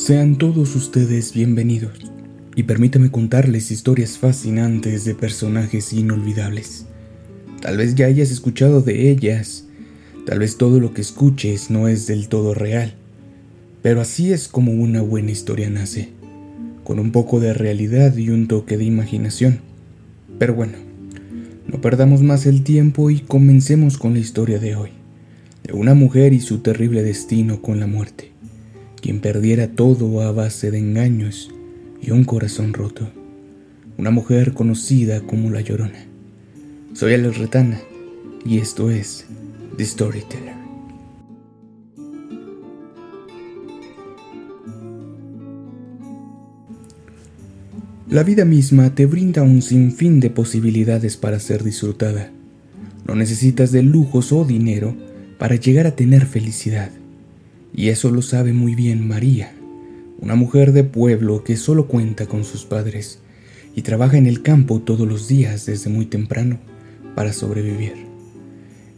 Sean todos ustedes bienvenidos y permítame contarles historias fascinantes de personajes inolvidables. Tal vez ya hayas escuchado de ellas, tal vez todo lo que escuches no es del todo real, pero así es como una buena historia nace, con un poco de realidad y un toque de imaginación. Pero bueno, no perdamos más el tiempo y comencemos con la historia de hoy, de una mujer y su terrible destino con la muerte quien perdiera todo a base de engaños y un corazón roto. Una mujer conocida como La Llorona. Soy Alex Retana y esto es The Storyteller. La vida misma te brinda un sinfín de posibilidades para ser disfrutada. No necesitas de lujos o dinero para llegar a tener felicidad. Y eso lo sabe muy bien María, una mujer de pueblo que solo cuenta con sus padres y trabaja en el campo todos los días desde muy temprano para sobrevivir.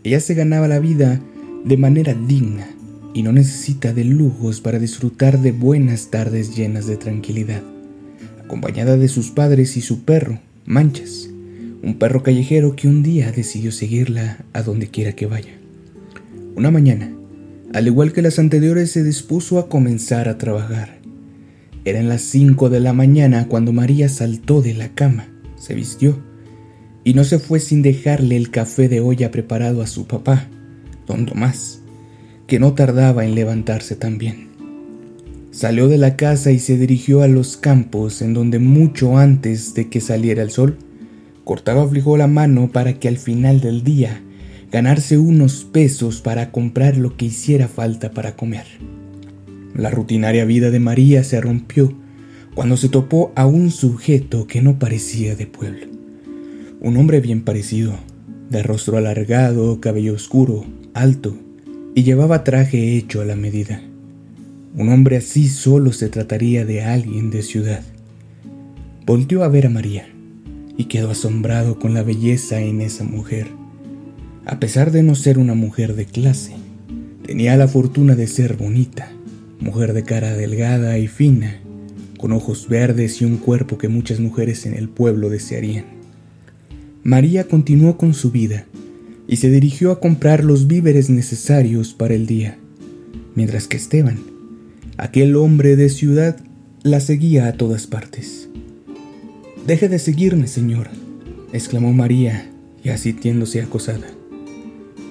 Ella se ganaba la vida de manera digna y no necesita de lujos para disfrutar de buenas tardes llenas de tranquilidad, acompañada de sus padres y su perro, Manchas, un perro callejero que un día decidió seguirla a donde quiera que vaya. Una mañana, al igual que las anteriores, se dispuso a comenzar a trabajar. Eran las 5 de la mañana cuando María saltó de la cama, se vistió y no se fue sin dejarle el café de olla preparado a su papá, don Tomás, que no tardaba en levantarse también. Salió de la casa y se dirigió a los campos en donde mucho antes de que saliera el sol, cortaba frijol a mano para que al final del día ganarse unos pesos para comprar lo que hiciera falta para comer. La rutinaria vida de María se rompió cuando se topó a un sujeto que no parecía de pueblo. Un hombre bien parecido, de rostro alargado, cabello oscuro, alto, y llevaba traje hecho a la medida. Un hombre así solo se trataría de alguien de ciudad. Volteó a ver a María y quedó asombrado con la belleza en esa mujer a pesar de no ser una mujer de clase, tenía la fortuna de ser bonita, mujer de cara delgada y fina, con ojos verdes y un cuerpo que muchas mujeres en el pueblo desearían. María continuó con su vida y se dirigió a comprar los víveres necesarios para el día, mientras que Esteban, aquel hombre de ciudad, la seguía a todas partes. Deje de seguirme, señor, exclamó María, y así tiéndose acosada.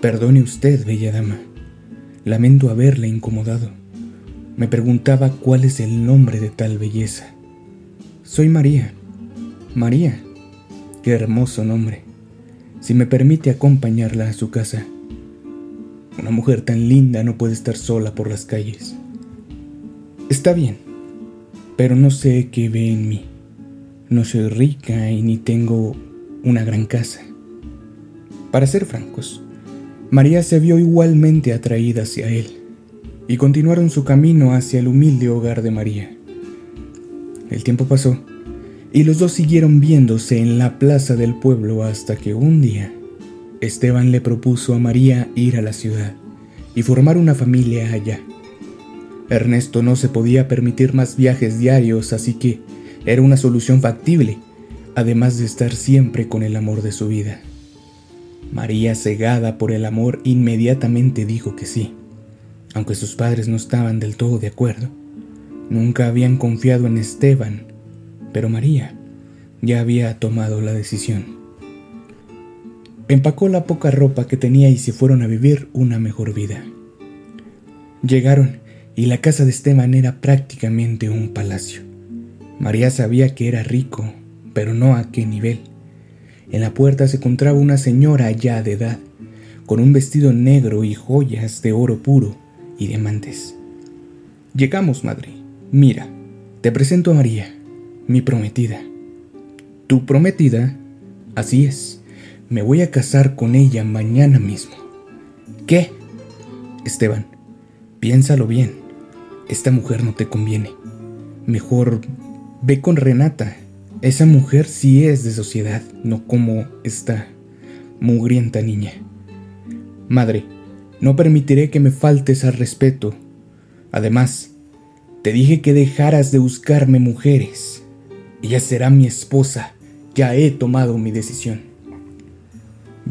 Perdone usted, bella dama. Lamento haberle incomodado. Me preguntaba cuál es el nombre de tal belleza. Soy María. María. Qué hermoso nombre. Si me permite acompañarla a su casa. Una mujer tan linda no puede estar sola por las calles. Está bien, pero no sé qué ve en mí. No soy rica y ni tengo una gran casa. Para ser francos, María se vio igualmente atraída hacia él y continuaron su camino hacia el humilde hogar de María. El tiempo pasó y los dos siguieron viéndose en la plaza del pueblo hasta que un día Esteban le propuso a María ir a la ciudad y formar una familia allá. Ernesto no se podía permitir más viajes diarios, así que era una solución factible, además de estar siempre con el amor de su vida. María, cegada por el amor, inmediatamente dijo que sí, aunque sus padres no estaban del todo de acuerdo. Nunca habían confiado en Esteban, pero María ya había tomado la decisión. Empacó la poca ropa que tenía y se fueron a vivir una mejor vida. Llegaron y la casa de Esteban era prácticamente un palacio. María sabía que era rico, pero no a qué nivel. En la puerta se encontraba una señora ya de edad, con un vestido negro y joyas de oro puro y diamantes. Llegamos, madre. Mira, te presento a María, mi prometida. ¿Tu prometida? Así es. Me voy a casar con ella mañana mismo. ¿Qué? Esteban, piénsalo bien. Esta mujer no te conviene. Mejor ve con Renata esa mujer sí es de sociedad, no como esta mugrienta niña. Madre, no permitiré que me faltes al respeto. Además, Te dije que dejaras de buscarme mujeres. Ella será mi esposa. Ya he tomado mi decisión.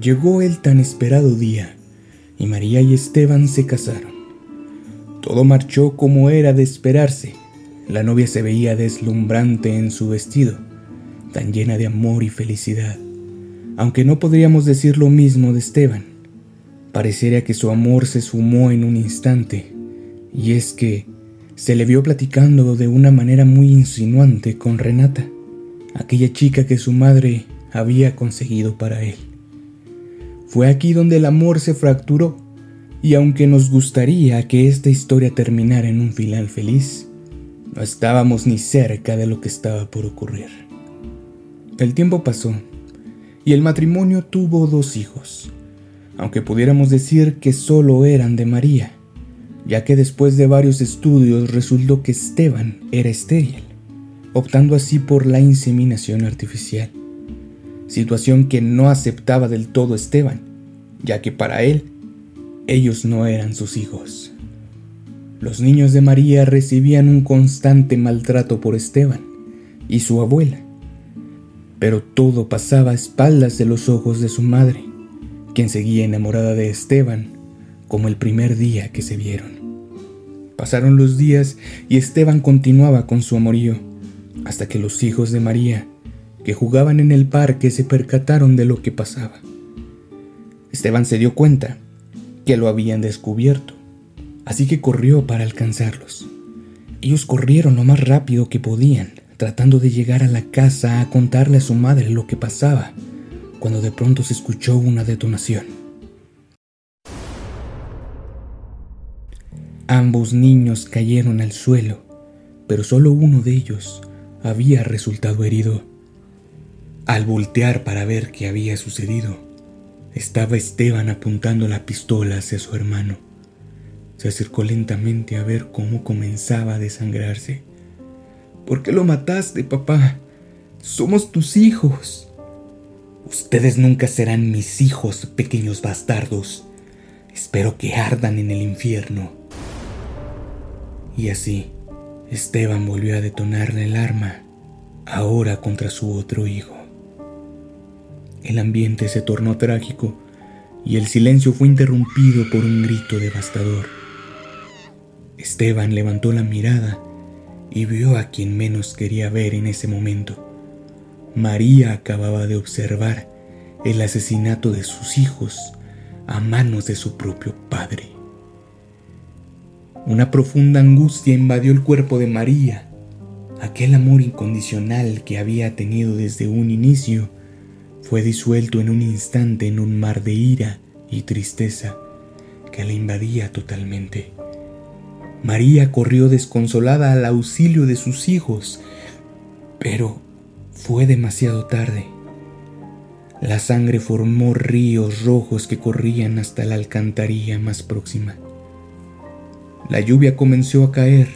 Llegó el tan esperado día y María y Esteban se casaron. Todo marchó como era de esperarse. La novia se veía deslumbrante en su vestido, tan llena de amor y felicidad. Aunque no podríamos decir lo mismo de Esteban. Parecería que su amor se sumó en un instante, y es que se le vio platicando de una manera muy insinuante con Renata, aquella chica que su madre había conseguido para él. Fue aquí donde el amor se fracturó, y aunque nos gustaría que esta historia terminara en un final feliz, no estábamos ni cerca de lo que estaba por ocurrir. El tiempo pasó, y el matrimonio tuvo dos hijos, aunque pudiéramos decir que solo eran de María ya que después de varios estudios resultó que Esteban era estéril, optando así por la inseminación artificial, situación que no aceptaba del todo Esteban, ya que para él ellos no eran sus hijos. Los niños de María recibían un constante maltrato por Esteban y su abuela, pero todo pasaba a espaldas de los ojos de su madre, quien seguía enamorada de Esteban como el primer día que se vieron. Pasaron los días y Esteban continuaba con su amorío, hasta que los hijos de María, que jugaban en el parque, se percataron de lo que pasaba. Esteban se dio cuenta que lo habían descubierto, así que corrió para alcanzarlos. Ellos corrieron lo más rápido que podían, tratando de llegar a la casa a contarle a su madre lo que pasaba, cuando de pronto se escuchó una detonación. Ambos niños cayeron al suelo, pero solo uno de ellos había resultado herido. Al voltear para ver qué había sucedido, estaba Esteban apuntando la pistola hacia su hermano. Se acercó lentamente a ver cómo comenzaba a desangrarse. ¿Por qué lo mataste, papá? Somos tus hijos. Ustedes nunca serán mis hijos, pequeños bastardos. Espero que ardan en el infierno. Y así, Esteban volvió a detonarle el arma, ahora contra su otro hijo. El ambiente se tornó trágico y el silencio fue interrumpido por un grito devastador. Esteban levantó la mirada y vio a quien menos quería ver en ese momento. María acababa de observar el asesinato de sus hijos a manos de su propio padre. Una profunda angustia invadió el cuerpo de María. Aquel amor incondicional que había tenido desde un inicio fue disuelto en un instante en un mar de ira y tristeza que la invadía totalmente. María corrió desconsolada al auxilio de sus hijos, pero fue demasiado tarde. La sangre formó ríos rojos que corrían hasta la alcantarilla más próxima. La lluvia comenzó a caer,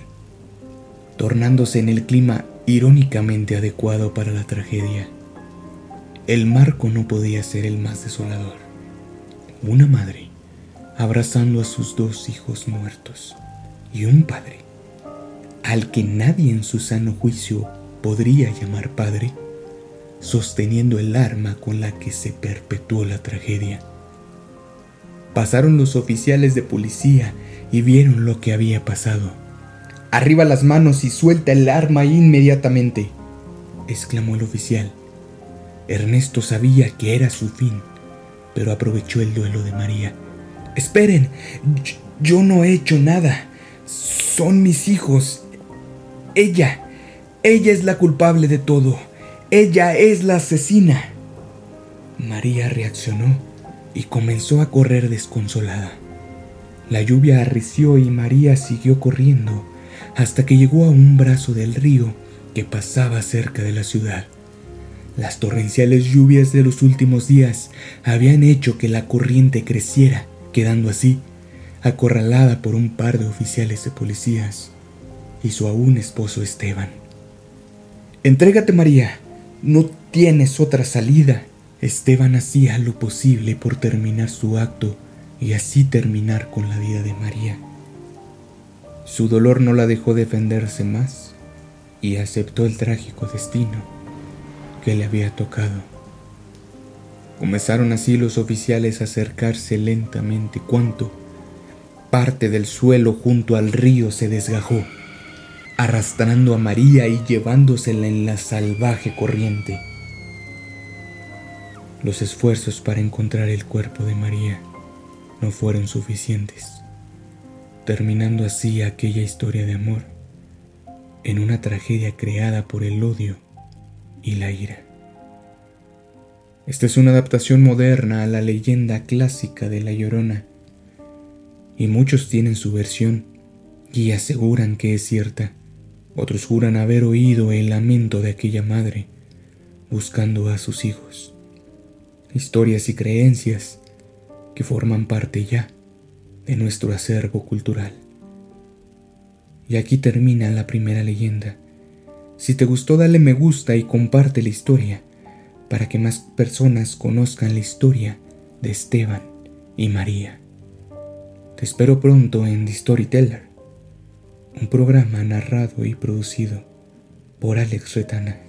tornándose en el clima irónicamente adecuado para la tragedia. El marco no podía ser el más desolador. Una madre abrazando a sus dos hijos muertos y un padre, al que nadie en su sano juicio podría llamar padre, sosteniendo el arma con la que se perpetuó la tragedia. Pasaron los oficiales de policía y vieron lo que había pasado. Arriba las manos y suelta el arma inmediatamente, exclamó el oficial. Ernesto sabía que era su fin, pero aprovechó el duelo de María. Esperen, yo no he hecho nada. Son mis hijos. Ella, ella es la culpable de todo. Ella es la asesina. María reaccionó y comenzó a correr desconsolada. La lluvia arreció y María siguió corriendo hasta que llegó a un brazo del río que pasaba cerca de la ciudad. Las torrenciales lluvias de los últimos días habían hecho que la corriente creciera, quedando así acorralada por un par de oficiales de policías y su aún esposo Esteban. Entrégate María, no tienes otra salida. Esteban hacía lo posible por terminar su acto y así terminar con la vida de María. Su dolor no la dejó defenderse más y aceptó el trágico destino que le había tocado. Comenzaron así los oficiales a acercarse lentamente cuanto parte del suelo junto al río se desgajó, arrastrando a María y llevándosela en la salvaje corriente. Los esfuerzos para encontrar el cuerpo de María no fueron suficientes, terminando así aquella historia de amor en una tragedia creada por el odio y la ira. Esta es una adaptación moderna a la leyenda clásica de La Llorona, y muchos tienen su versión y aseguran que es cierta. Otros juran haber oído el lamento de aquella madre buscando a sus hijos historias y creencias que forman parte ya de nuestro acervo cultural. Y aquí termina la primera leyenda. Si te gustó, dale me gusta y comparte la historia para que más personas conozcan la historia de Esteban y María. Espero pronto en The Storyteller, un programa narrado y producido por Alex Retana.